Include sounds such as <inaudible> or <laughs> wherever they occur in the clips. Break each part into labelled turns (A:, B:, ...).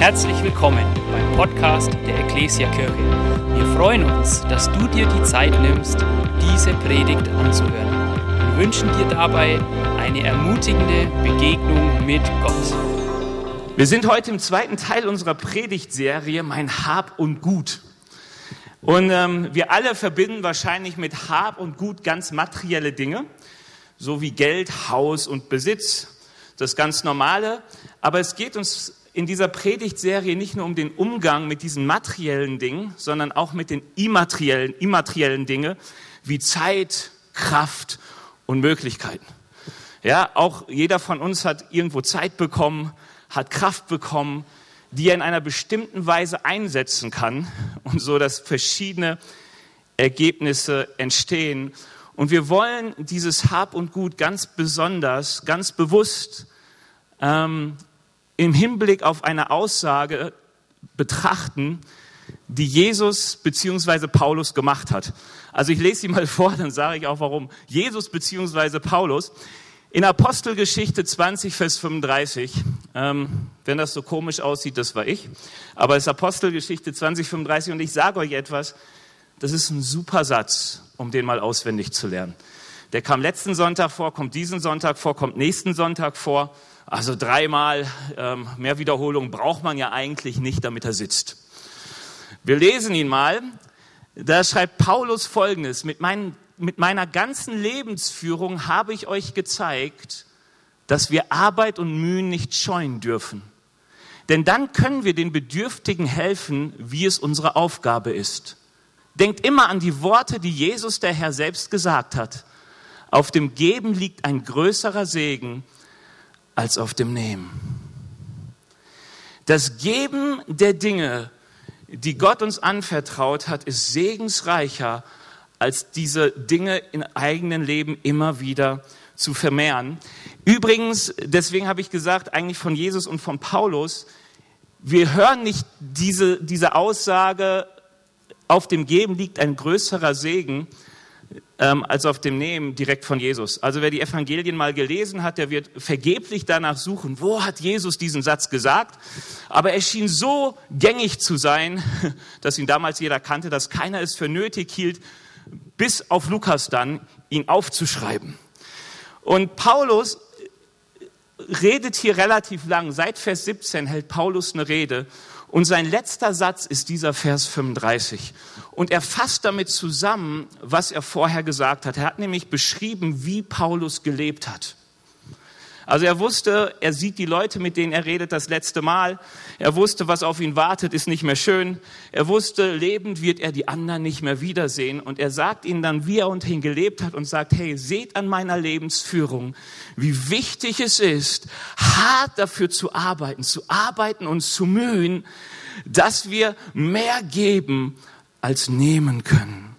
A: Herzlich willkommen beim Podcast der Ecclesia Kirche. Wir freuen uns, dass du dir die Zeit nimmst, diese Predigt anzuhören und wünschen dir dabei eine ermutigende Begegnung mit Gott.
B: Wir sind heute im zweiten Teil unserer Predigtserie Mein Hab und Gut. Und ähm, wir alle verbinden wahrscheinlich mit Hab und Gut ganz materielle Dinge, so wie Geld, Haus und Besitz, das ganz Normale. Aber es geht uns in dieser Predigtserie nicht nur um den Umgang mit diesen materiellen Dingen, sondern auch mit den immateriellen, immateriellen Dingen wie Zeit, Kraft und Möglichkeiten. Ja, auch jeder von uns hat irgendwo Zeit bekommen, hat Kraft bekommen, die er in einer bestimmten Weise einsetzen kann und so, dass verschiedene Ergebnisse entstehen. Und wir wollen dieses Hab und Gut ganz besonders, ganz bewusst ähm, im Hinblick auf eine Aussage betrachten, die Jesus beziehungsweise Paulus gemacht hat. Also ich lese sie mal <laughs> vor, dann sage ich auch warum. Jesus beziehungsweise Paulus in Apostelgeschichte 20, Vers 35, ähm, wenn das so komisch aussieht, das war ich, aber es ist Apostelgeschichte 20, 35 und ich sage euch etwas, das ist ein super Satz, um den mal auswendig zu lernen. Der kam letzten Sonntag vor, kommt diesen Sonntag vor, kommt nächsten Sonntag vor also dreimal ähm, mehr Wiederholung braucht man ja eigentlich nicht, damit er sitzt. Wir lesen ihn mal. Da schreibt Paulus Folgendes. Mit, mein, mit meiner ganzen Lebensführung habe ich euch gezeigt, dass wir Arbeit und Mühen nicht scheuen dürfen. Denn dann können wir den Bedürftigen helfen, wie es unsere Aufgabe ist. Denkt immer an die Worte, die Jesus der Herr selbst gesagt hat. Auf dem Geben liegt ein größerer Segen als auf dem Nehmen. Das Geben der Dinge, die Gott uns anvertraut hat, ist segensreicher, als diese Dinge im eigenen Leben immer wieder zu vermehren. Übrigens, deswegen habe ich gesagt, eigentlich von Jesus und von Paulus, wir hören nicht diese, diese Aussage, auf dem Geben liegt ein größerer Segen, ähm, als auf dem Nehmen direkt von Jesus. Also wer die Evangelien mal gelesen hat, der wird vergeblich danach suchen, wo hat Jesus diesen Satz gesagt. Aber er schien so gängig zu sein, <laughs> dass ihn damals jeder kannte, dass keiner es für nötig hielt, bis auf Lukas dann, ihn aufzuschreiben. Und Paulus redet hier relativ lang. Seit Vers 17 hält Paulus eine Rede und sein letzter Satz ist dieser Vers 35. Und er fasst damit zusammen, was er vorher gesagt hat. Er hat nämlich beschrieben, wie Paulus gelebt hat. Also er wusste, er sieht die Leute, mit denen er redet, das letzte Mal. Er wusste, was auf ihn wartet, ist nicht mehr schön. Er wusste, lebend wird er die anderen nicht mehr wiedersehen. Und er sagt ihnen dann, wie er unter ihnen gelebt hat und sagt, hey, seht an meiner Lebensführung, wie wichtig es ist, hart dafür zu arbeiten, zu arbeiten und zu mühen, dass wir mehr geben als nehmen können.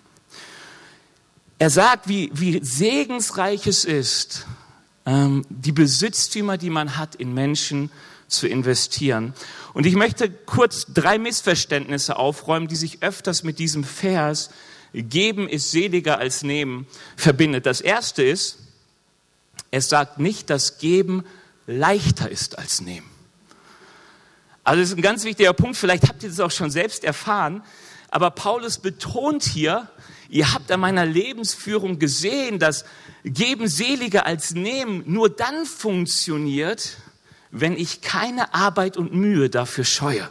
B: Er sagt, wie, wie segensreich es ist, die Besitztümer, die man hat, in Menschen zu investieren. Und ich möchte kurz drei Missverständnisse aufräumen, die sich öfters mit diesem Vers Geben ist seliger als Nehmen verbindet. Das erste ist, es sagt nicht, dass Geben leichter ist als Nehmen. Also das ist ein ganz wichtiger Punkt, vielleicht habt ihr das auch schon selbst erfahren, aber Paulus betont hier, ihr habt an meiner Lebensführung gesehen, dass Geben seliger als Nehmen nur dann funktioniert, wenn ich keine Arbeit und Mühe dafür scheue.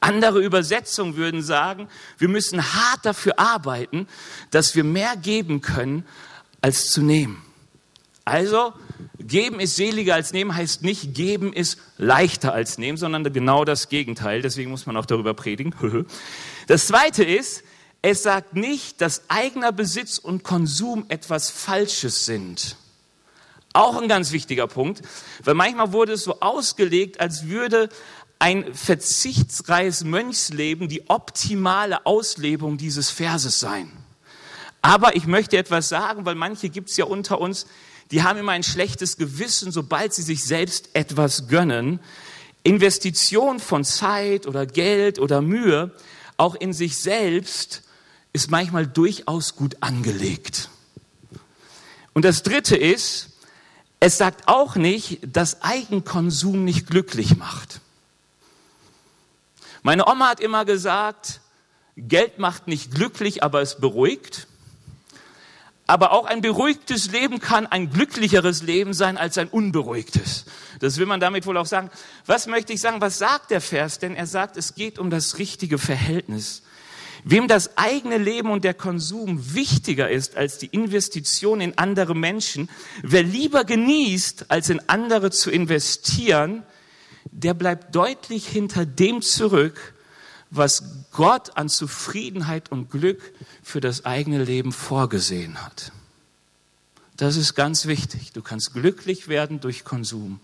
B: Andere Übersetzungen würden sagen, wir müssen hart dafür arbeiten, dass wir mehr geben können, als zu nehmen. Also, geben ist seliger als nehmen heißt nicht, geben ist leichter als nehmen, sondern genau das Gegenteil. Deswegen muss man auch darüber predigen. <laughs> Das zweite ist, es sagt nicht, dass eigener Besitz und Konsum etwas Falsches sind. Auch ein ganz wichtiger Punkt, weil manchmal wurde es so ausgelegt, als würde ein verzichtsreiches Mönchsleben die optimale Auslebung dieses Verses sein. Aber ich möchte etwas sagen, weil manche gibt es ja unter uns, die haben immer ein schlechtes Gewissen, sobald sie sich selbst etwas gönnen. Investition von Zeit oder Geld oder Mühe, auch in sich selbst, ist manchmal durchaus gut angelegt. Und das Dritte ist, es sagt auch nicht, dass Eigenkonsum nicht glücklich macht. Meine Oma hat immer gesagt, Geld macht nicht glücklich, aber es beruhigt. Aber auch ein beruhigtes Leben kann ein glücklicheres Leben sein als ein unberuhigtes. Das will man damit wohl auch sagen. Was möchte ich sagen? Was sagt der Vers? Denn er sagt, es geht um das richtige Verhältnis. Wem das eigene Leben und der Konsum wichtiger ist als die Investition in andere Menschen, wer lieber genießt, als in andere zu investieren, der bleibt deutlich hinter dem zurück, was Gott an Zufriedenheit und Glück für das eigene Leben vorgesehen hat. Das ist ganz wichtig. Du kannst glücklich werden durch Konsum,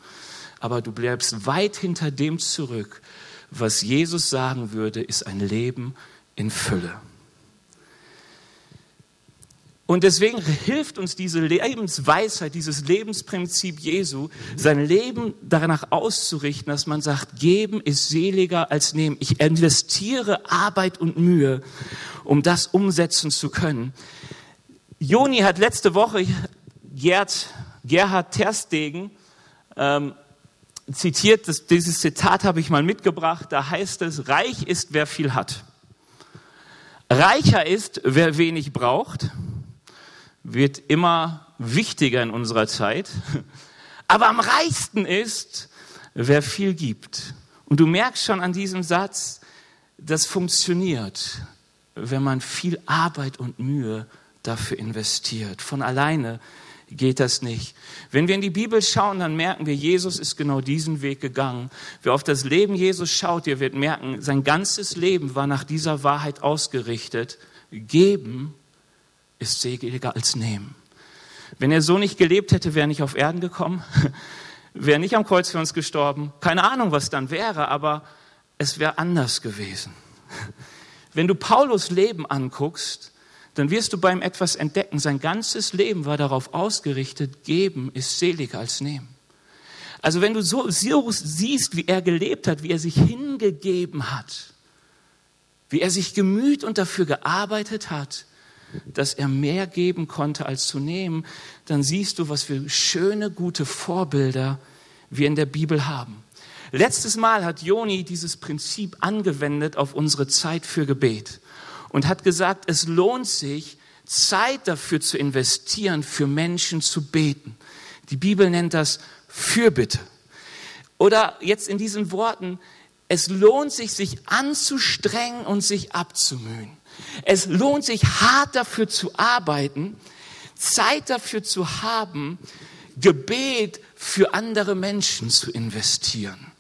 B: aber du bleibst weit hinter dem zurück, was Jesus sagen würde, ist ein Leben in Fülle. Und deswegen hilft uns diese Lebensweisheit, dieses Lebensprinzip Jesu, sein Leben danach auszurichten, dass man sagt, geben ist seliger als nehmen. Ich investiere Arbeit und Mühe, um das umsetzen zu können. Joni hat letzte Woche Gerd, Gerhard Terstegen ähm, zitiert, das, dieses Zitat habe ich mal mitgebracht, da heißt es, reich ist, wer viel hat. Reicher ist, wer wenig braucht wird immer wichtiger in unserer Zeit. Aber am reichsten ist, wer viel gibt. Und du merkst schon an diesem Satz, das funktioniert, wenn man viel Arbeit und Mühe dafür investiert. Von alleine geht das nicht. Wenn wir in die Bibel schauen, dann merken wir, Jesus ist genau diesen Weg gegangen. Wer auf das Leben Jesus schaut, der wird merken, sein ganzes Leben war nach dieser Wahrheit ausgerichtet. Geben ist seliger als nehmen. Wenn er so nicht gelebt hätte, wäre er nicht auf Erden gekommen, <laughs> wäre nicht am Kreuz für uns gestorben. Keine Ahnung, was dann wäre, aber es wäre anders gewesen. <laughs> Wenn du Paulus Leben anguckst, dann wirst du beim etwas entdecken, sein ganzes Leben war darauf ausgerichtet, geben ist seliger als nehmen. Also wenn du so siehst, wie er gelebt hat, wie er sich hingegeben hat, wie er sich gemüht und dafür gearbeitet hat, dass er mehr geben konnte als zu nehmen, dann siehst du, was für schöne, gute Vorbilder wir in der Bibel haben. Letztes Mal hat Joni dieses Prinzip angewendet auf unsere Zeit für Gebet und hat gesagt, es lohnt sich, Zeit dafür zu investieren, für Menschen zu beten. Die Bibel nennt das Fürbitte. Oder jetzt in diesen Worten, es lohnt sich, sich anzustrengen und sich abzumühen. Es lohnt sich hart dafür zu arbeiten, Zeit dafür zu haben, Gebet für andere Menschen zu investieren.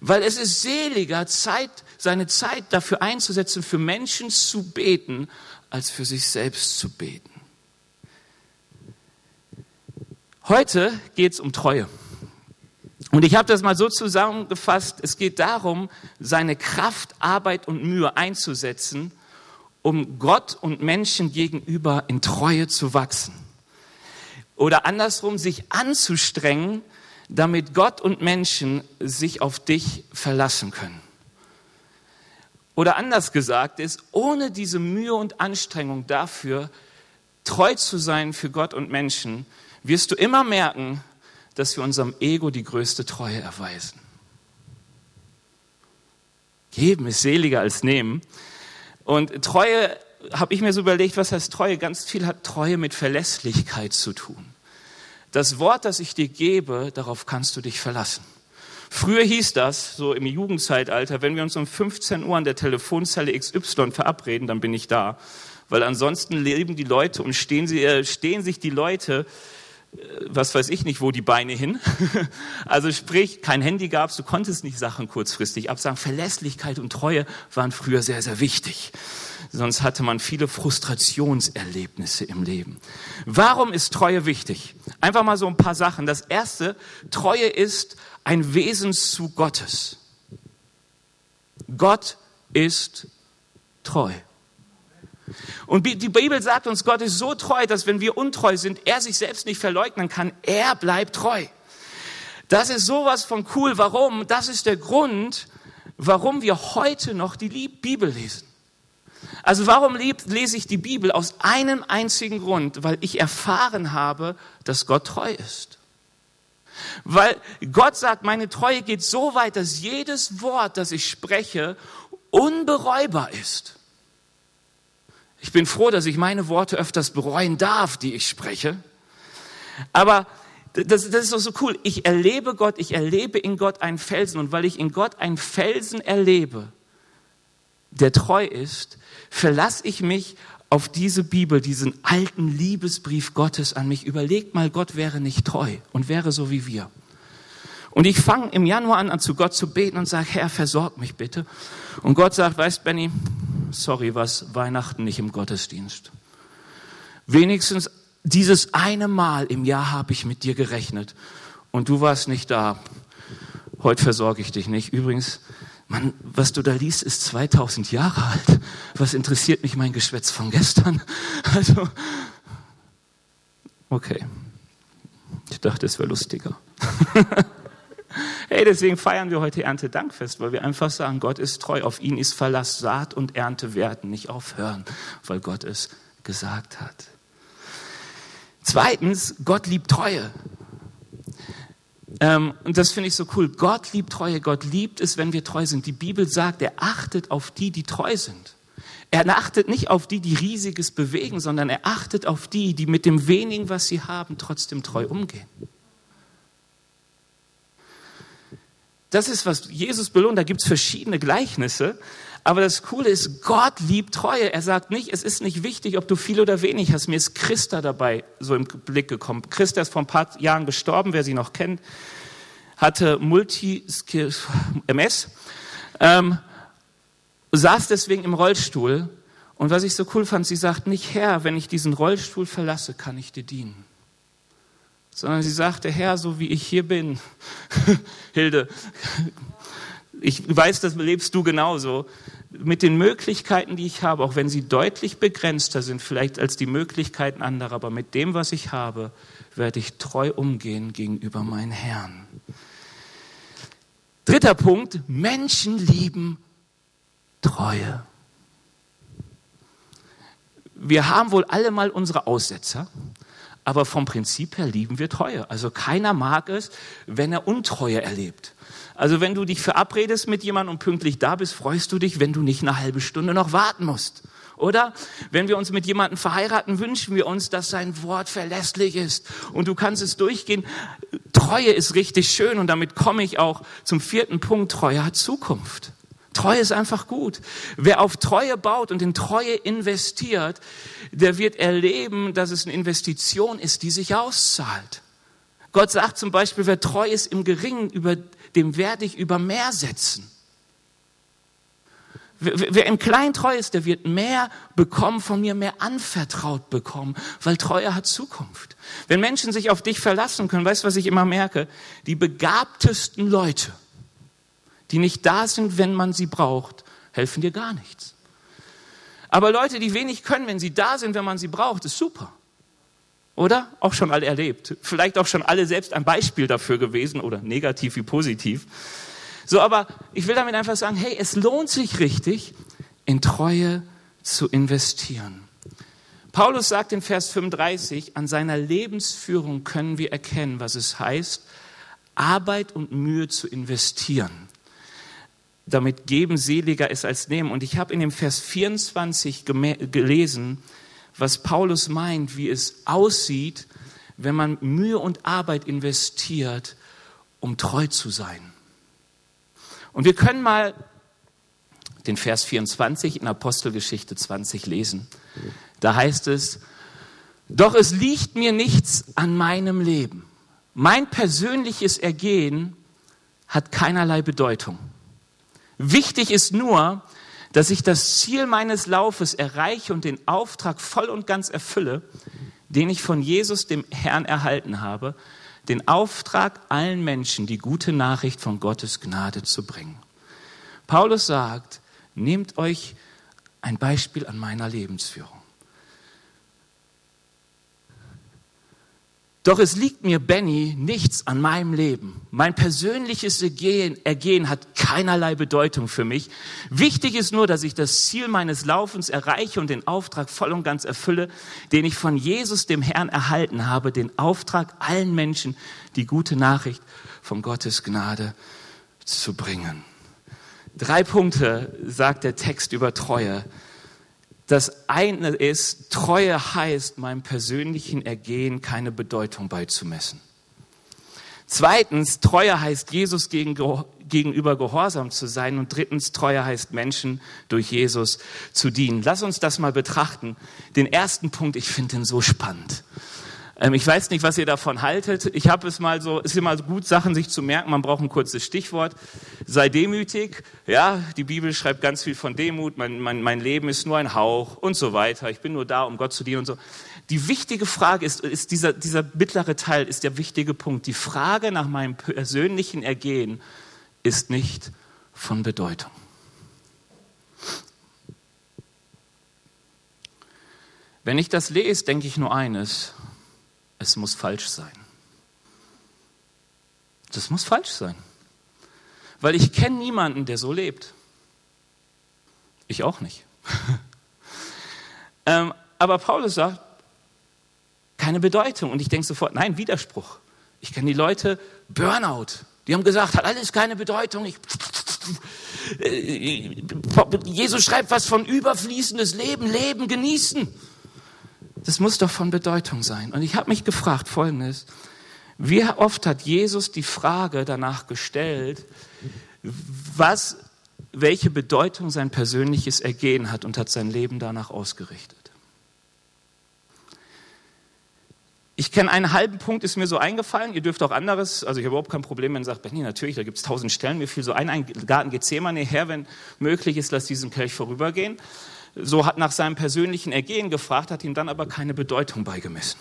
B: Weil es ist seliger, Zeit, seine Zeit dafür einzusetzen, für Menschen zu beten, als für sich selbst zu beten. Heute geht es um Treue. Und ich habe das mal so zusammengefasst, es geht darum, seine Kraft, Arbeit und Mühe einzusetzen, um Gott und Menschen gegenüber in Treue zu wachsen. Oder andersrum, sich anzustrengen, damit Gott und Menschen sich auf dich verlassen können. Oder anders gesagt ist, ohne diese Mühe und Anstrengung dafür, treu zu sein für Gott und Menschen, wirst du immer merken, dass wir unserem Ego die größte Treue erweisen. Geben ist seliger als nehmen. Und Treue habe ich mir so überlegt, was heißt Treue? Ganz viel hat Treue mit Verlässlichkeit zu tun. Das Wort, das ich dir gebe, darauf kannst du dich verlassen. Früher hieß das, so im Jugendzeitalter, wenn wir uns um 15 Uhr an der Telefonzelle XY verabreden, dann bin ich da. Weil ansonsten leben die Leute und stehen, sie, äh, stehen sich die Leute was weiß ich nicht, wo die Beine hin. <laughs> Also sprich, kein Handy gab's, du konntest nicht Sachen kurzfristig absagen. Verlässlichkeit und Treue waren früher sehr, sehr wichtig. Sonst hatte man viele Frustrationserlebnisse im Leben. Warum ist Treue wichtig? Einfach mal so ein paar Sachen. Das erste, Treue ist ein Wesenszug Gottes. Gott ist treu. Und die Bibel sagt uns, Gott ist so treu, dass wenn wir untreu sind, er sich selbst nicht verleugnen kann. Er bleibt treu. Das ist sowas von cool. Warum? Das ist der Grund, warum wir heute noch die Bibel lesen. Also warum lese ich die Bibel? Aus einem einzigen Grund, weil ich erfahren habe, dass Gott treu ist. Weil Gott sagt, meine Treue geht so weit, dass jedes Wort, das ich spreche, unbereubar ist. Ich bin froh, dass ich meine Worte öfters bereuen darf, die ich spreche. Aber das, das ist doch so cool. Ich erlebe Gott, ich erlebe in Gott einen Felsen. Und weil ich in Gott einen Felsen erlebe, der treu ist, verlasse ich mich auf diese Bibel, diesen alten Liebesbrief Gottes an mich. Überlegt mal, Gott wäre nicht treu und wäre so wie wir. Und ich fange im Januar an, zu Gott zu beten und sage, Herr, versorg mich bitte. Und Gott sagt, weißt Benny, sorry, was Weihnachten nicht im Gottesdienst. Wenigstens dieses eine Mal im Jahr habe ich mit dir gerechnet und du warst nicht da. Heute versorge ich dich nicht. Übrigens, Mann, was du da liest, ist 2000 Jahre alt. Was interessiert mich mein Geschwätz von gestern? <laughs> Also, okay. Ich dachte, es wäre lustiger. <laughs> hey, deswegen feiern wir heute Erntedankfest, weil wir einfach sagen, Gott ist treu, auf ihn ist Verlass, Saat und Ernte werden nicht aufhören, weil Gott es gesagt hat. Zweitens, Gott liebt Treue. Ähm, und das finde ich so cool. Gott liebt Treue. Gott liebt es, wenn wir treu sind. Die Bibel sagt, er achtet auf die, die treu sind. Er achtet nicht auf die, die Riesiges bewegen, sondern er achtet auf die, die mit dem wenigen, was sie haben, trotzdem treu umgehen. Das ist, was Jesus belohnt. Da gibt es verschiedene Gleichnisse. Aber das Coole ist, Gott liebt Treue. Er sagt nicht, es ist nicht wichtig, ob du viel oder wenig hast. Mir ist Christa dabei so im Blick gekommen. Christa ist vor ein paar Jahren gestorben, wer sie noch kennt, hatte Multi-MS, <laughs> ähm, saß deswegen im Rollstuhl. Und was ich so cool fand, sie sagt nicht, Herr, wenn ich diesen Rollstuhl verlasse, kann ich dir dienen. Sondern sie sagte, Herr, so wie ich hier bin, <laughs> Hilde, ich weiß, das lebst du genauso mit den Möglichkeiten, die ich habe, auch wenn sie deutlich begrenzter sind, vielleicht als die Möglichkeiten anderer, aber mit dem, was ich habe, werde ich treu umgehen gegenüber meinen Herrn. Dritter Punkt, Menschen lieben Treue. Wir haben wohl alle mal unsere Aussetzer, aber vom Prinzip her lieben wir Treue. Also keiner mag es, wenn er Untreue erlebt. Also wenn du dich verabredest mit jemandem und pünktlich da bist, freust du dich, wenn du nicht eine halbe Stunde noch warten musst. Oder wenn wir uns mit jemandem verheiraten, wünschen wir uns, dass sein Wort verlässlich ist. Und du kannst es durchgehen. Treue ist richtig schön und damit komme ich auch zum vierten Punkt. Treue hat Zukunft. Treue ist einfach gut. Wer auf Treue baut und in Treue investiert, der wird erleben, dass es eine Investition ist, die sich auszahlt. Gott sagt zum Beispiel, wer treu ist im Geringen, über dem werde ich über mehr setzen. Wer im Kleinen treu ist, der wird mehr bekommen von mir, mehr anvertraut bekommen, weil Treue hat Zukunft. Wenn Menschen sich auf dich verlassen können, weißt du, was ich immer merke? Die begabtesten Leute, die nicht da sind, wenn man sie braucht, helfen dir gar nichts. Aber Leute, die wenig können, wenn sie da sind, wenn man sie braucht, ist super. Oder? Auch schon alle erlebt. Vielleicht auch schon alle selbst ein Beispiel dafür gewesen oder negativ wie positiv. So, aber ich will damit einfach sagen, hey, es lohnt sich richtig, in Treue zu investieren. Paulus sagt in Vers 35, an seiner Lebensführung können wir erkennen, was es heißt, Arbeit und Mühe zu investieren. Damit geben seliger ist als nehmen. Und ich habe in dem Vers 24 gelesen, was Paulus meint, wie es aussieht, wenn man Mühe und Arbeit investiert, um treu zu sein. Und wir können mal den Vers 24 in Apostelgeschichte 20 lesen. Da heißt es, doch es liegt mir nichts an meinem Leben. Mein persönliches Ergehen hat keinerlei Bedeutung. Wichtig ist nur, dass ich das Ziel meines Laufes erreiche und den Auftrag voll und ganz erfülle, den ich von Jesus, dem Herrn, erhalten habe, den Auftrag, allen Menschen die gute Nachricht von Gottes Gnade zu bringen. Paulus sagt, nehmt euch ein Beispiel an meiner Lebensführung. Doch es liegt mir, Benny, nichts an meinem Leben. Mein persönliches Ergehen, Ergehen hat keinerlei Bedeutung für mich. Wichtig ist nur, dass ich das Ziel meines Laufens erreiche und den Auftrag voll und ganz erfülle, den ich von Jesus, dem Herrn, erhalten habe, den Auftrag, allen Menschen die gute Nachricht von Gottes Gnade zu bringen. Drei Punkte sagt der Text über Treue. Das eine ist, Treue heißt, meinem persönlichen Ergehen keine Bedeutung beizumessen. Zweitens, Treue heißt, Jesus gegenüber gehorsam zu sein. Und drittens, Treue heißt, Menschen durch Jesus zu dienen. Lass uns das mal betrachten. Den ersten Punkt, ich finde den so spannend. Ähm, ich weiß nicht, was ihr davon haltet. Ich habe es mal so, es ist immer gut, Sachen sich zu merken. Man braucht ein kurzes Stichwort. Sei demütig. Ja, die Bibel schreibt ganz viel von Demut. Mein, mein, mein Leben ist nur ein Hauch und so weiter. Ich bin nur da, um Gott zu dienen und so. Die wichtige Frage ist, ist dieser, dieser mittlere Teil ist der wichtige Punkt. Die Frage nach meinem persönlichen Ergehen ist nicht von Bedeutung. Wenn ich das lese, denke ich nur eines es muss falsch sein. Das muss falsch sein. Weil ich kenne niemanden, der so lebt. Ich auch nicht. <laughs> ähm, aber Paulus sagt, keine Bedeutung. Und ich denke sofort, nein, Widerspruch. Ich kenne die Leute, Burnout. Die haben gesagt, hat alles keine Bedeutung. Ich, äh, Jesus schreibt was von überfließendes Leben, Leben genießen. Das muss doch von Bedeutung sein. Und ich habe mich gefragt, folgendes, wie oft hat Jesus die Frage danach gestellt, was, welche Bedeutung sein persönliches Ergehen hat und hat sein Leben danach ausgerichtet? Ich kenne einen halben Punkt, ist mir so eingefallen. Ihr dürft auch anderes, also ich habe überhaupt kein Problem, wenn ihr sagt, Benny, natürlich, da gibt es tausend Stellen. Mir fiel so ein, ein Garten Gethsemane her, wenn möglich ist, lass diesen Kelch vorübergehen so hat nach seinem persönlichen Ergehen gefragt, hat ihm dann aber keine Bedeutung beigemessen.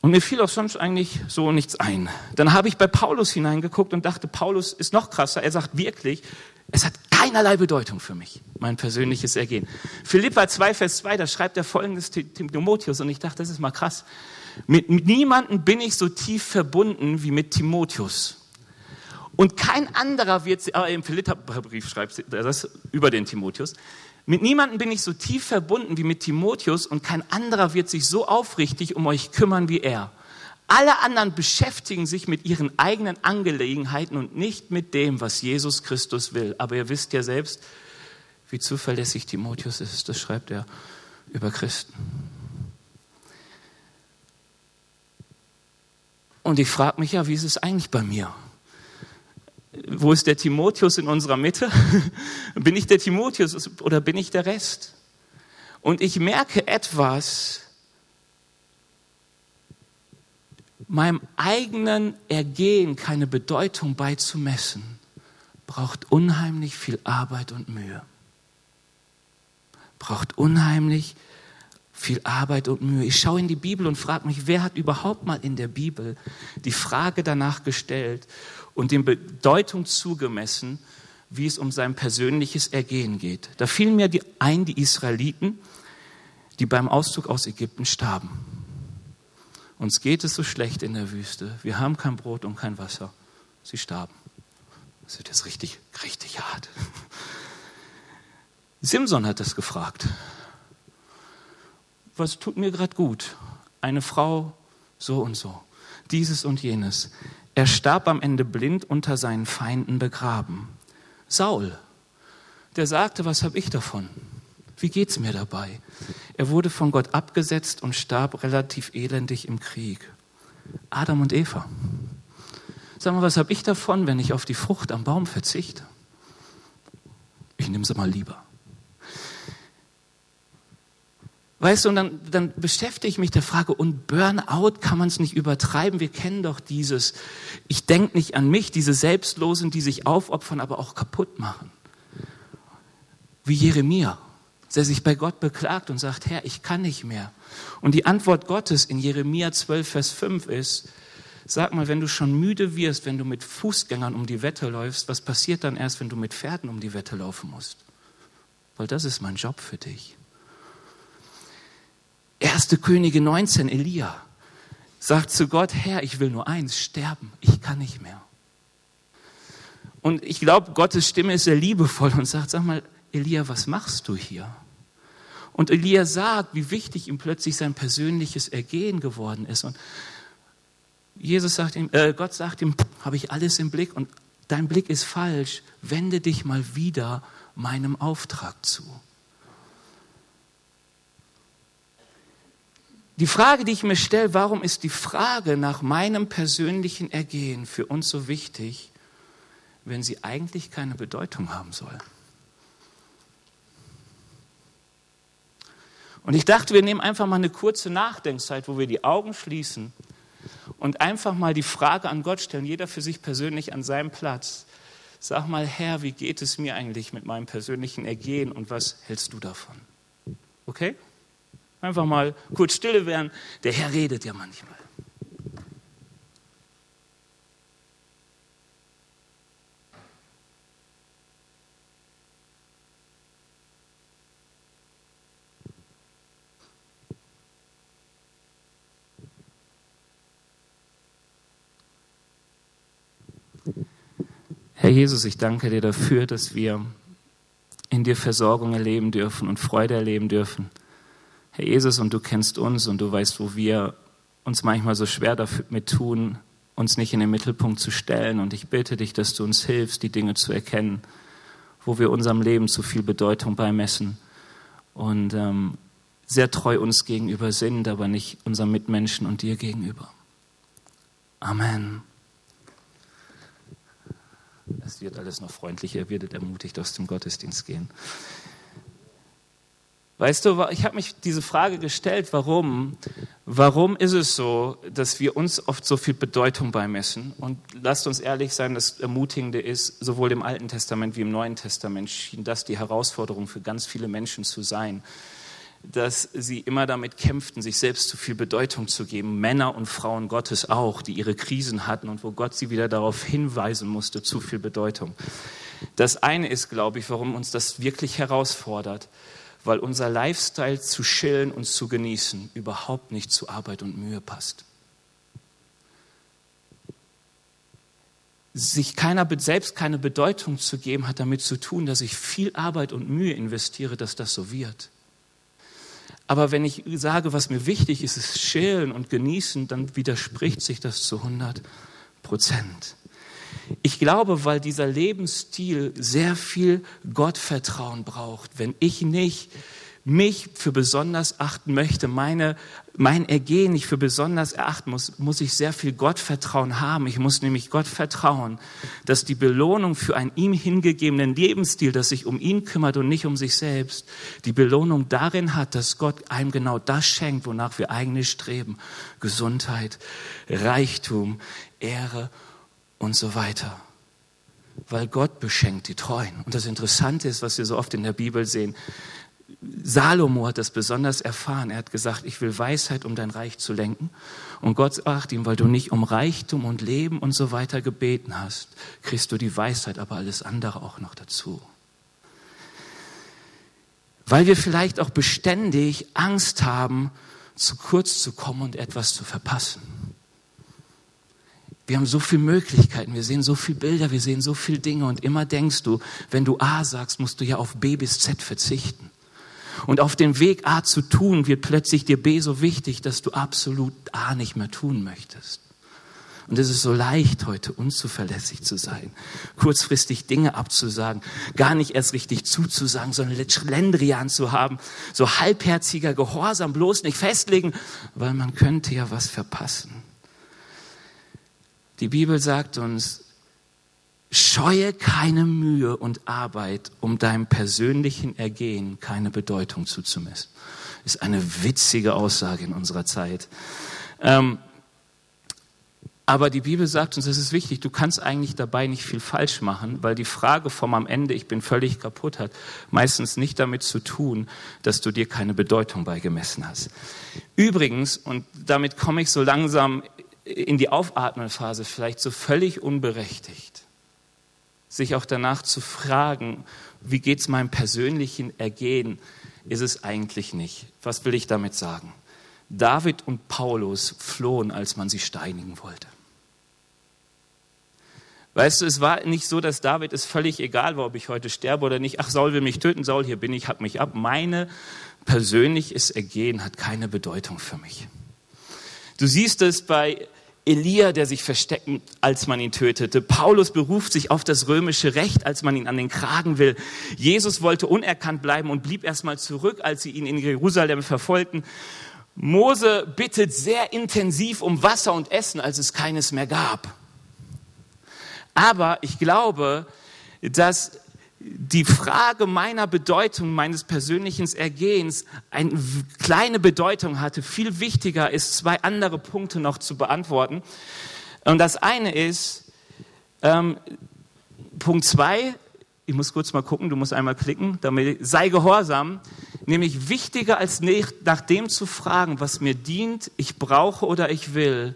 B: Und mir fiel auch sonst eigentlich so nichts ein. Dann habe ich bei Paulus hineingeguckt und dachte, Paulus ist noch krasser. Er sagt wirklich, es hat keinerlei Bedeutung für mich, mein persönliches Ergehen. Philippa 2, Vers 2, da schreibt er folgendes Timotheus und ich dachte, das ist mal krass. Mit niemandem bin ich so tief verbunden wie mit Timotheus. Und kein anderer wird, aber im Philipperbrief schreibt das über den Timotheus. Mit niemandem bin ich so tief verbunden wie mit Timotheus und kein anderer wird sich so aufrichtig um euch kümmern wie er. Alle anderen beschäftigen sich mit ihren eigenen Angelegenheiten und nicht mit dem, was Jesus Christus will. Aber ihr wisst ja selbst, wie zuverlässig Timotheus ist. Das schreibt er über Christen. Und ich frage mich ja, wie ist es eigentlich bei mir? Wo ist der Timotheus in unserer Mitte? <laughs> bin ich der Timotheus oder bin ich der Rest? Und ich merke etwas, meinem eigenen Ergehen keine Bedeutung beizumessen, braucht unheimlich viel Arbeit und Mühe. Braucht unheimlich viel Arbeit und Mühe. Ich schaue in die Bibel und frage mich, wer hat überhaupt mal in der Bibel die Frage danach gestellt und dem Bedeutung zugemessen, wie es um sein persönliches Ergehen geht. Da fielen mir die, ein die Israeliten, die beim Auszug aus Ägypten starben. Uns geht es so schlecht in der Wüste. Wir haben kein Brot und kein Wasser. Sie starben. Das wird jetzt richtig, richtig hart. <laughs> Simson hat das gefragt. Was tut mir gerade gut? Eine Frau so und so. Dieses und jenes. Er starb am Ende blind unter seinen Feinden begraben. Saul, der sagte, was habe ich davon? Wie geht's mir dabei? Er wurde von Gott abgesetzt und starb relativ elendig im Krieg. Adam und Eva. Sag mal, was habe ich davon, wenn ich auf die Frucht am Baum verzichte? Ich nehme sie mal lieber. Weißt du, und dann, dann beschäftige ich mich der Frage, und Burnout kann man es nicht übertreiben? Wir kennen doch dieses, ich denke nicht an mich, diese Selbstlosen, die sich aufopfern, aber auch kaputt machen. Wie Jeremia, der sich bei Gott beklagt und sagt, Herr, ich kann nicht mehr. Und die Antwort Gottes in Jeremia 12, Vers 5 ist, sag mal, wenn du schon müde wirst, wenn du mit Fußgängern um die Wette läufst, was passiert dann erst, wenn du mit Pferden um die Wette laufen musst? Weil das ist mein Job für dich. Erste Könige 19, Elia, sagt zu Gott, Herr, ich will nur eins, sterben, ich kann nicht mehr. Und ich glaube, Gottes Stimme ist sehr liebevoll und sagt, sag mal, Elia, was machst du hier? Und Elia sagt, wie wichtig ihm plötzlich sein persönliches Ergehen geworden ist. Und Jesus sagt ihm, äh, Gott sagt ihm, habe ich alles im Blick und dein Blick ist falsch. Wende dich mal wieder meinem Auftrag zu. Die Frage, die ich mir stelle, warum ist die Frage nach meinem persönlichen Ergehen für uns so wichtig, wenn sie eigentlich keine Bedeutung haben soll? Und ich dachte, wir nehmen einfach mal eine kurze Nachdenkzeit, wo wir die Augen schließen und einfach mal die Frage an Gott stellen, jeder für sich persönlich an seinem Platz. Sag mal, Herr, wie geht es mir eigentlich mit meinem persönlichen Ergehen und was hältst du davon? Okay? Einfach mal kurz stille werden. Der Herr redet ja manchmal. Herr Jesus, ich danke dir dafür, dass wir in dir Versorgung erleben dürfen und Freude erleben dürfen. Herr Jesus, und du kennst uns und du weißt, wo wir uns manchmal so schwer damit tun, uns nicht in den Mittelpunkt zu stellen. Und ich bitte dich, dass du uns hilfst, die Dinge zu erkennen, wo wir unserem Leben zu viel Bedeutung beimessen und ähm, sehr treu uns gegenüber sind, aber nicht unseren Mitmenschen und dir gegenüber. Amen. Es wird alles noch freundlicher, ihr werdet ermutigt aus dem Gottesdienst gehen. Weißt du, ich habe mich diese Frage gestellt, warum? Warum ist es so, dass wir uns oft so viel Bedeutung beimessen? Und lasst uns ehrlich sein, das Ermutigende ist, sowohl im Alten Testament wie im Neuen Testament schien das die Herausforderung für ganz viele Menschen zu sein, dass sie immer damit kämpften, sich selbst zu viel Bedeutung zu geben. Männer und Frauen Gottes auch, die ihre Krisen hatten und wo Gott sie wieder darauf hinweisen musste, zu viel Bedeutung. Das eine ist, glaube ich, warum uns das wirklich herausfordert weil unser Lifestyle zu chillen und zu genießen überhaupt nicht zu Arbeit und Mühe passt. Sich keiner, selbst keine Bedeutung zu geben, hat damit zu tun, dass ich viel Arbeit und Mühe investiere, dass das so wird. Aber wenn ich sage, was mir wichtig ist, ist chillen und genießen, dann widerspricht sich das zu 100 Prozent. Ich glaube, weil dieser Lebensstil sehr viel Gottvertrauen braucht. Wenn ich nicht mich für besonders achten möchte, meine, mein Ergehen nicht für besonders erachten muss, muss ich sehr viel Gottvertrauen haben. Ich muss nämlich Gott vertrauen, dass die Belohnung für einen ihm hingegebenen Lebensstil, das sich um ihn kümmert und nicht um sich selbst, die Belohnung darin hat, dass Gott einem genau das schenkt, wonach wir eigentlich streben. Gesundheit, Reichtum, Ehre und so weiter. Weil Gott beschenkt die Treuen. Und das Interessante ist, was wir so oft in der Bibel sehen, Salomo hat das besonders erfahren. Er hat gesagt, ich will Weisheit, um dein Reich zu lenken. Und Gott sagt ihm, weil du nicht um Reichtum und Leben und so weiter gebeten hast, kriegst du die Weisheit, aber alles andere auch noch dazu. Weil wir vielleicht auch beständig Angst haben, zu kurz zu kommen und etwas zu verpassen. Wir haben so viele Möglichkeiten, wir sehen so viele Bilder, wir sehen so viele Dinge und immer denkst du, wenn du A sagst, musst du ja auf B bis Z verzichten. Und auf dem Weg A zu tun, wird plötzlich dir B so wichtig, dass du absolut A nicht mehr tun möchtest. Und es ist so leicht, heute unzuverlässig zu sein, kurzfristig Dinge abzusagen, gar nicht erst richtig zuzusagen, sondern Schlendrian zu haben, so halbherziger Gehorsam, bloß nicht festlegen, weil man könnte ja was verpassen. Die Bibel sagt uns, scheue keine Mühe und Arbeit, um deinem persönlichen Ergehen keine Bedeutung zuzumessen. Ist eine witzige Aussage in unserer Zeit. Ähm, aber die Bibel sagt uns, das ist wichtig, du kannst eigentlich dabei nicht viel falsch machen, weil die Frage vom am Ende, ich bin völlig kaputt, hat meistens nicht damit zu tun, dass du dir keine Bedeutung beigemessen hast. Übrigens, und damit komme ich so langsam in die Aufatmenphase vielleicht so völlig unberechtigt, sich auch danach zu fragen, wie geht es meinem persönlichen Ergehen, ist es eigentlich nicht. Was will ich damit sagen? David und Paulus flohen, als man sie steinigen wollte. Weißt du, es war nicht so, dass David es völlig egal war, ob ich heute sterbe oder nicht. Ach, Saul will mich töten, Saul, hier bin ich, hack mich ab. Meine persönliches Ergehen hat keine Bedeutung für mich. Du siehst es bei Elia, der sich versteckt, als man ihn tötete. Paulus beruft sich auf das römische Recht, als man ihn an den Kragen will. Jesus wollte unerkannt bleiben und blieb erstmal zurück, als sie ihn in Jerusalem verfolgten. Mose bittet sehr intensiv um Wasser und Essen, als es keines mehr gab. Aber ich glaube, dass die Frage meiner Bedeutung, meines persönlichen Ergehens eine kleine Bedeutung hatte. Viel wichtiger ist, zwei andere Punkte noch zu beantworten. Und das eine ist, ähm, Punkt zwei, ich muss kurz mal gucken, du musst einmal klicken, damit, sei gehorsam, nämlich wichtiger als nach dem zu fragen, was mir dient, ich brauche oder ich will,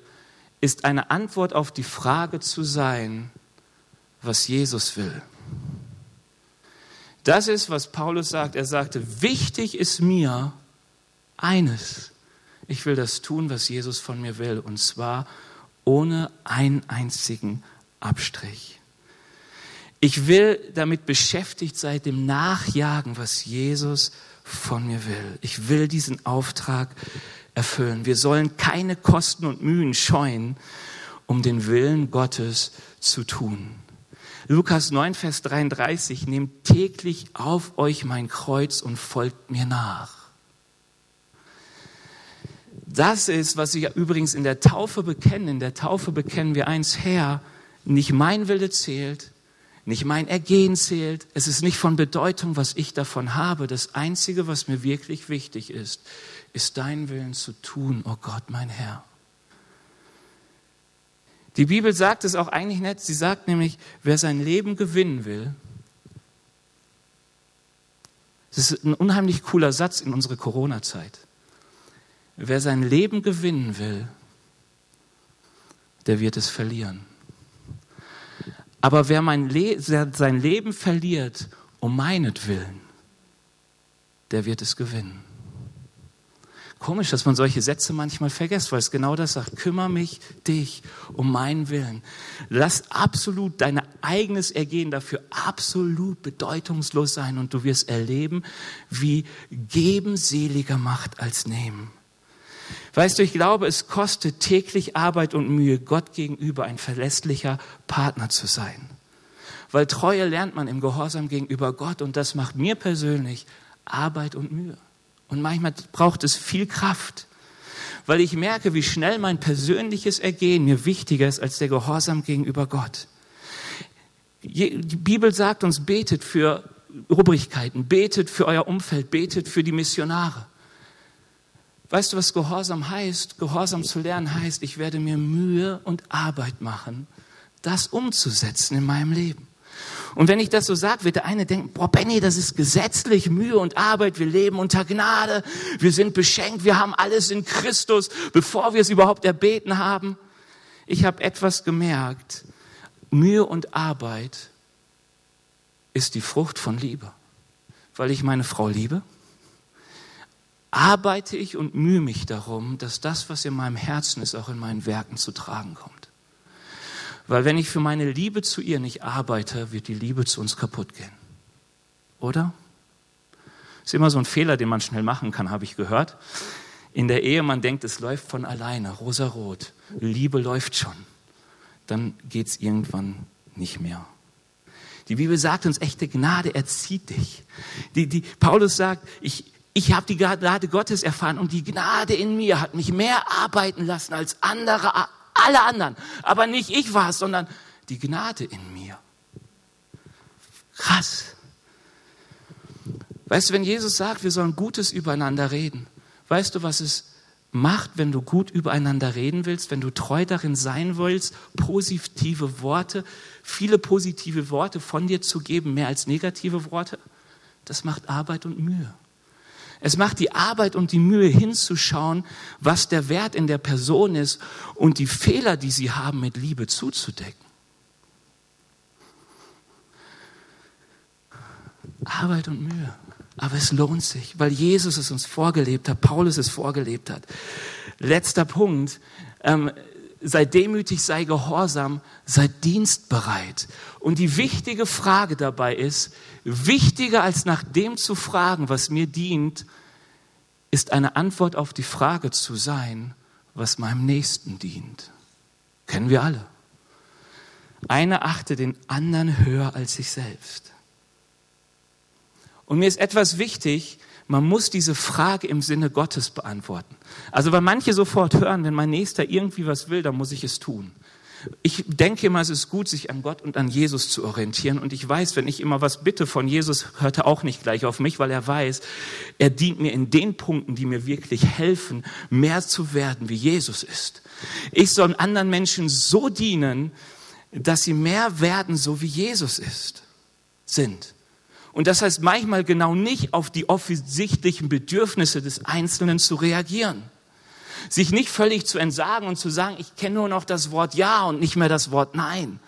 B: ist eine Antwort auf die Frage zu sein, was Jesus will. Das ist, was Paulus sagt. Er sagte, wichtig ist mir eines. Ich will das tun, was Jesus von mir will, und zwar ohne einen einzigen Abstrich. Ich will damit beschäftigt sein, dem Nachjagen, was Jesus von mir will. Ich will diesen Auftrag erfüllen. Wir sollen keine Kosten und Mühen scheuen, um den Willen Gottes zu tun. Lukas 9, Vers 33, nehmt täglich auf euch mein Kreuz und folgt mir nach. Das ist, was wir übrigens in der Taufe bekennen. In der Taufe bekennen wir eins, Herr, nicht mein Wille zählt, nicht mein Ergehen zählt. Es ist nicht von Bedeutung, was ich davon habe. Das Einzige, was mir wirklich wichtig ist, ist dein Willen zu tun, oh Gott, mein Herr. Die Bibel sagt es auch eigentlich nett. Sie sagt nämlich, wer sein Leben gewinnen will, das ist ein unheimlich cooler Satz in unserer Corona-Zeit. Wer sein Leben gewinnen will, der wird es verlieren. Aber wer Le sein Leben verliert um meinetwillen, der wird es gewinnen. Komisch, dass man solche Sätze manchmal vergisst, weil es genau das sagt. Kümmer mich dich um meinen Willen. Lass absolut dein eigenes Ergehen dafür absolut bedeutungslos sein und du wirst erleben, wie geben seliger macht als nehmen. Weißt du, ich glaube, es kostet täglich Arbeit und Mühe, Gott gegenüber ein verlässlicher Partner zu sein. Weil Treue lernt man im Gehorsam gegenüber Gott und das macht mir persönlich Arbeit und Mühe. Und manchmal braucht es viel Kraft, weil ich merke, wie schnell mein persönliches Ergehen mir wichtiger ist als der Gehorsam gegenüber Gott. Die Bibel sagt uns, betet für Obrigkeiten, betet für euer Umfeld, betet für die Missionare. Weißt du, was Gehorsam heißt? Gehorsam zu lernen heißt, ich werde mir Mühe und Arbeit machen, das umzusetzen in meinem Leben. Und wenn ich das so sage, wird der eine denken, boah, Benny, das ist gesetzlich Mühe und Arbeit. Wir leben unter Gnade. Wir sind beschenkt. Wir haben alles in Christus, bevor wir es überhaupt erbeten haben. Ich habe etwas gemerkt. Mühe und Arbeit ist die Frucht von Liebe. Weil ich meine Frau liebe, arbeite ich und mühe mich darum, dass das, was in meinem Herzen ist, auch in meinen Werken zu tragen kommt. Weil wenn ich für meine Liebe zu ihr nicht arbeite, wird die Liebe zu uns kaputt gehen. Oder? Ist immer so ein Fehler, den man schnell machen kann, habe ich gehört. In der Ehe, man denkt, es läuft von alleine, rosarot. Liebe läuft schon. Dann geht es irgendwann nicht mehr. Die Bibel sagt uns, echte Gnade erzieht dich. Die, die, Paulus sagt, ich, ich habe die Gnade Gottes erfahren und die Gnade in mir hat mich mehr arbeiten lassen als andere alle anderen. Aber nicht ich war es, sondern die Gnade in mir. Krass. Weißt du, wenn Jesus sagt, wir sollen Gutes übereinander reden, weißt du, was es macht, wenn du gut übereinander reden willst, wenn du treu darin sein willst, positive Worte, viele positive Worte von dir zu geben, mehr als negative Worte? Das macht Arbeit und Mühe. Es macht die Arbeit und die Mühe hinzuschauen, was der Wert in der Person ist und die Fehler, die sie haben, mit Liebe zuzudecken. Arbeit und Mühe. Aber es lohnt sich, weil Jesus es uns vorgelebt hat, Paulus es vorgelebt hat. Letzter Punkt. Ähm, sei demütig, sei gehorsam, sei dienstbereit. Und die wichtige Frage dabei ist, wichtiger als nach dem zu fragen, was mir dient, ist eine Antwort auf die Frage zu sein, was meinem Nächsten dient. Kennen wir alle. Einer achte den anderen höher als sich selbst. Und mir ist etwas wichtig, man muss diese Frage im Sinne Gottes beantworten. Also weil manche sofort hören, wenn mein Nächster irgendwie was will, dann muss ich es tun. Ich denke immer, es ist gut, sich an Gott und an Jesus zu orientieren. Und ich weiß, wenn ich immer was bitte von Jesus, hört er auch nicht gleich auf mich, weil er weiß, er dient mir in den Punkten, die mir wirklich helfen, mehr zu werden, wie Jesus ist. Ich soll anderen Menschen so dienen, dass sie mehr werden, so wie Jesus ist, sind. Und das heißt manchmal genau nicht auf die offensichtlichen Bedürfnisse des Einzelnen zu reagieren. Sich nicht völlig zu entsagen und zu sagen, ich kenne nur noch das Wort Ja und nicht mehr das Wort Nein.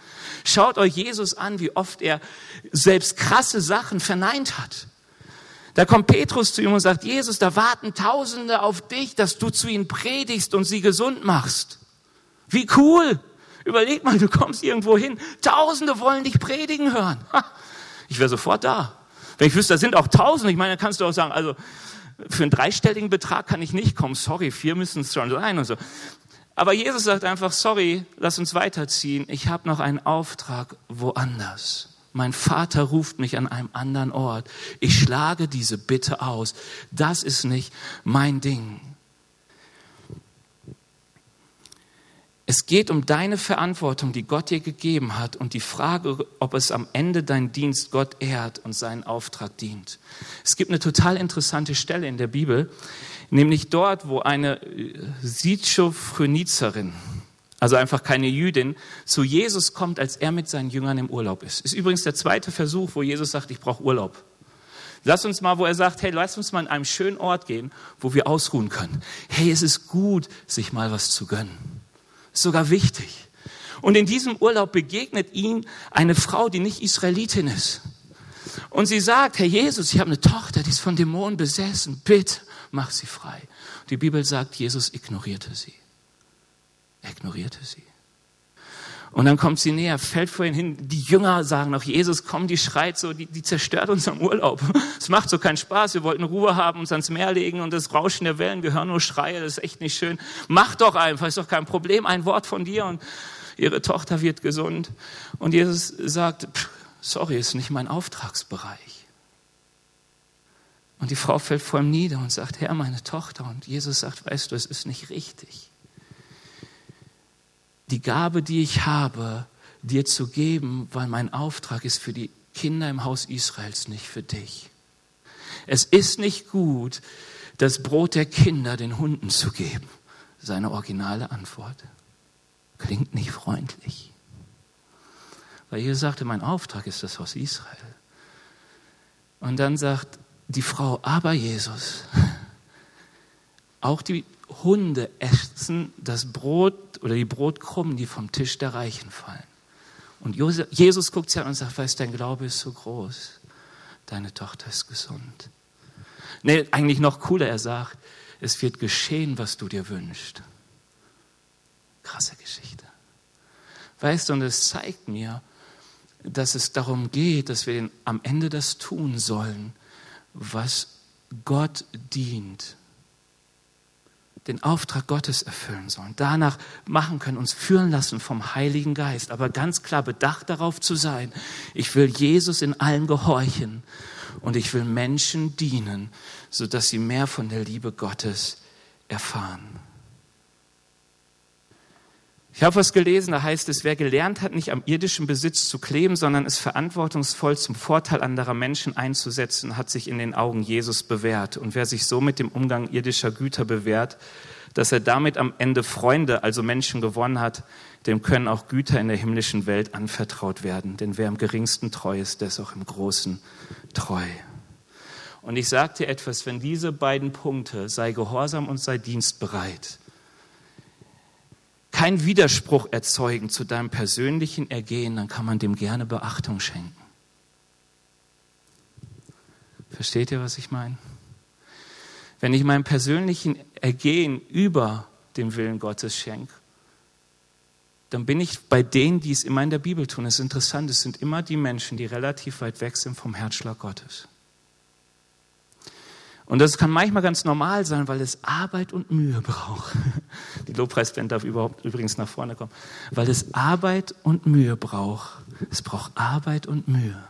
B: Schaut euch Jesus an, wie oft er selbst krasse Sachen verneint hat. Da kommt Petrus zu ihm und sagt, Jesus, da warten Tausende auf dich, dass du zu ihnen predigst und sie gesund machst. Wie cool! Überleg mal, du kommst irgendwo hin. Tausende wollen dich predigen hören. Ich wäre sofort da. Wenn ich wüsste, da sind auch tausend, ich meine, dann kannst du auch sagen, also für einen dreistelligen Betrag kann ich nicht kommen, sorry, vier müssen es schon sein und so. Aber Jesus sagt einfach, sorry, lass uns weiterziehen, ich habe noch einen Auftrag woanders. Mein Vater ruft mich an einem anderen Ort. Ich schlage diese Bitte aus. Das ist nicht mein Ding. Es geht um deine Verantwortung, die Gott dir gegeben hat und die Frage, ob es am Ende dein Dienst Gott ehrt und seinen Auftrag dient. Es gibt eine total interessante Stelle in der Bibel, nämlich dort, wo eine äh, Sitchophönizerin, also einfach keine Jüdin, zu Jesus kommt, als er mit seinen Jüngern im Urlaub ist. Ist übrigens der zweite Versuch, wo Jesus sagt, ich brauche Urlaub. Lass uns mal, wo er sagt, hey, lass uns mal an einem schönen Ort gehen, wo wir ausruhen können. Hey, es ist gut, sich mal was zu gönnen sogar wichtig. Und in diesem Urlaub begegnet ihm eine Frau, die nicht Israelitin ist. Und sie sagt, Herr Jesus, ich habe eine Tochter, die ist von Dämonen besessen. Bitte, mach sie frei. Die Bibel sagt, Jesus ignorierte sie. Er ignorierte sie. Und dann kommt sie näher, fällt vor ihn hin. Die Jünger sagen noch, Jesus, komm, die schreit so, die, die zerstört unseren Urlaub. Es macht so keinen Spaß. Wir wollten Ruhe haben, uns ans Meer legen und das Rauschen der Wellen, wir hören nur Schreie, das ist echt nicht schön. Mach doch einfach, ist doch kein Problem, ein Wort von dir und ihre Tochter wird gesund. Und Jesus sagt, sorry, ist nicht mein Auftragsbereich. Und die Frau fällt vor ihm nieder und sagt, Herr, meine Tochter. Und Jesus sagt, weißt du, es ist nicht richtig die Gabe, die ich habe, dir zu geben, weil mein Auftrag ist für die Kinder im Haus Israels, nicht für dich. Es ist nicht gut, das Brot der Kinder den Hunden zu geben. Seine originale Antwort. Klingt nicht freundlich. Weil Jesus sagte, mein Auftrag ist das Haus Israel. Und dann sagt die Frau, aber Jesus, <laughs> auch die Hunde essen das Brot oder die Brotkrumen, die vom Tisch der Reichen fallen. Und Jesus guckt sie an und sagt, weißt dein Glaube ist so groß. Deine Tochter ist gesund. Nee, eigentlich noch cooler, er sagt, es wird geschehen, was du dir wünschst. Krasse Geschichte. Weißt du, und es zeigt mir, dass es darum geht, dass wir am Ende das tun sollen, was Gott dient den Auftrag Gottes erfüllen sollen, danach machen können, uns führen lassen vom Heiligen Geist, aber ganz klar bedacht darauf zu sein, ich will Jesus in allem gehorchen und ich will Menschen dienen, sodass sie mehr von der Liebe Gottes erfahren. Ich habe was gelesen, da heißt es, wer gelernt hat, nicht am irdischen Besitz zu kleben, sondern es verantwortungsvoll zum Vorteil anderer Menschen einzusetzen, hat sich in den Augen Jesus bewährt. Und wer sich so mit dem Umgang irdischer Güter bewährt, dass er damit am Ende Freunde, also Menschen gewonnen hat, dem können auch Güter in der himmlischen Welt anvertraut werden. Denn wer im geringsten treu ist, der ist auch im Großen treu. Und ich dir etwas, wenn diese beiden Punkte, sei gehorsam und sei dienstbereit, kein Widerspruch erzeugen zu deinem persönlichen Ergehen, dann kann man dem gerne Beachtung schenken. Versteht ihr, was ich meine? Wenn ich meinem persönlichen Ergehen über dem Willen Gottes schenke, dann bin ich bei denen, die es immer in der Bibel tun. Es ist interessant, es sind immer die Menschen, die relativ weit weg sind vom Herzschlag Gottes. Und das kann manchmal ganz normal sein, weil es Arbeit und Mühe <laughs> braucht. Die Lobpreisband darf überhaupt übrigens nach vorne kommen. Weil es Arbeit und Mühe braucht. Es braucht Arbeit und Mühe.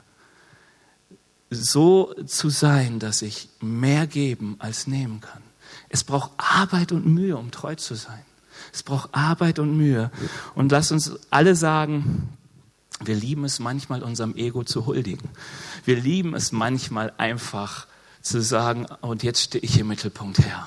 B: So zu sein, dass ich mehr geben als nehmen kann. Es braucht Arbeit und Mühe, um treu zu sein. Es braucht Arbeit und Mühe. Und lass uns alle sagen, wir lieben es manchmal, unserem Ego zu huldigen. Wir lieben es manchmal einfach zu sagen, und jetzt stehe ich im Mittelpunkt her.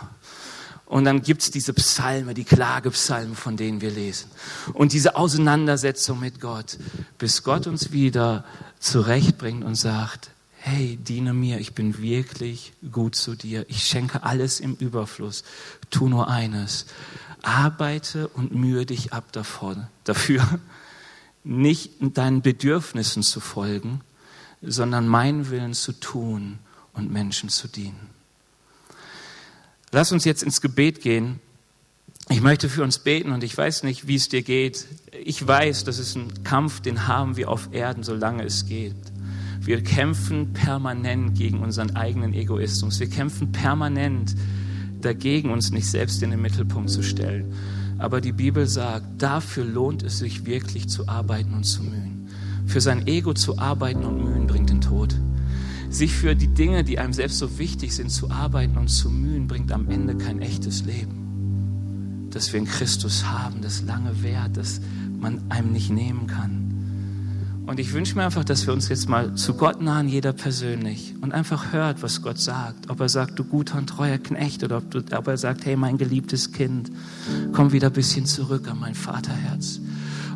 B: Und dann gibt's diese Psalme, die Klagepsalmen, von denen wir lesen. Und diese Auseinandersetzung mit Gott, bis Gott uns wieder zurechtbringt und sagt, hey, diene mir, ich bin wirklich gut zu dir, ich schenke alles im Überfluss, tu nur eines, arbeite und mühe dich ab davon, dafür, nicht deinen Bedürfnissen zu folgen, sondern meinen Willen zu tun und Menschen zu dienen. Lass uns jetzt ins Gebet gehen. Ich möchte für uns beten und ich weiß nicht, wie es dir geht. Ich weiß, das ist ein Kampf, den haben wir auf Erden, solange es geht. Wir kämpfen permanent gegen unseren eigenen Egoismus. Wir kämpfen permanent dagegen, uns nicht selbst in den Mittelpunkt zu stellen. Aber die Bibel sagt, dafür lohnt es sich wirklich zu arbeiten und zu mühen. Für sein Ego zu arbeiten und mühen bringt den Tod sich für die Dinge, die einem selbst so wichtig sind, zu arbeiten und zu mühen, bringt am Ende kein echtes Leben. Dass wir in Christus haben, das lange Wert, das man einem nicht nehmen kann. Und ich wünsche mir einfach, dass wir uns jetzt mal zu Gott nahen, jeder persönlich, und einfach hört, was Gott sagt. Ob er sagt, du guter und treuer Knecht, oder ob, du, ob er sagt, hey, mein geliebtes Kind, komm wieder ein bisschen zurück an mein Vaterherz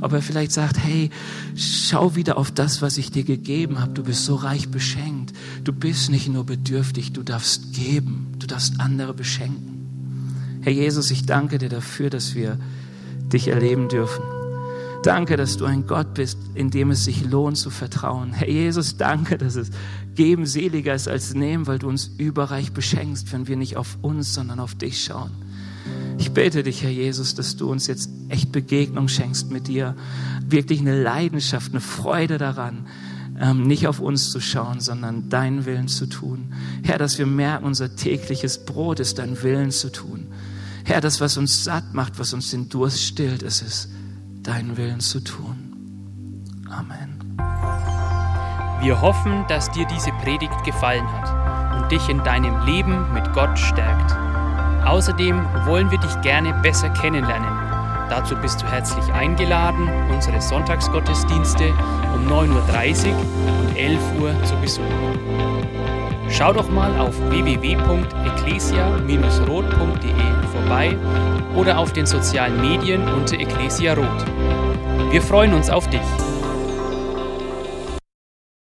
B: ob er vielleicht sagt, hey, schau wieder auf das, was ich dir gegeben habe. Du bist so reich beschenkt. Du bist nicht nur bedürftig, du darfst geben, du darfst andere beschenken. Herr Jesus, ich danke dir dafür, dass wir dich erleben dürfen. Danke, dass du ein Gott bist, in dem es sich lohnt zu vertrauen. Herr Jesus, danke, dass es geben seliger ist als nehmen, weil du uns überreich beschenkst, wenn wir nicht auf uns, sondern auf dich schauen. Ich bete dich, Herr Jesus, dass du uns jetzt echt Begegnung schenkst mit dir. Wirklich eine Leidenschaft, eine Freude daran, ähm, nicht auf uns zu schauen, sondern deinen Willen zu tun. Herr, dass wir merken, unser tägliches Brot ist dein Willen zu tun. Herr, das, was uns satt macht, was uns den Durst stillt, ist es, deinen Willen zu tun. Amen.
A: Wir hoffen, dass dir diese Predigt gefallen hat und dich in deinem Leben mit Gott stärkt. Außerdem wollen wir dich gerne besser kennenlernen. Dazu bist du herzlich eingeladen, unsere Sonntagsgottesdienste um 9.30 Uhr und 11 Uhr zu besuchen. Schau doch mal auf www.ecclesia-rot.de vorbei oder auf den sozialen Medien unter Ecclesia Rot. Wir freuen uns auf dich.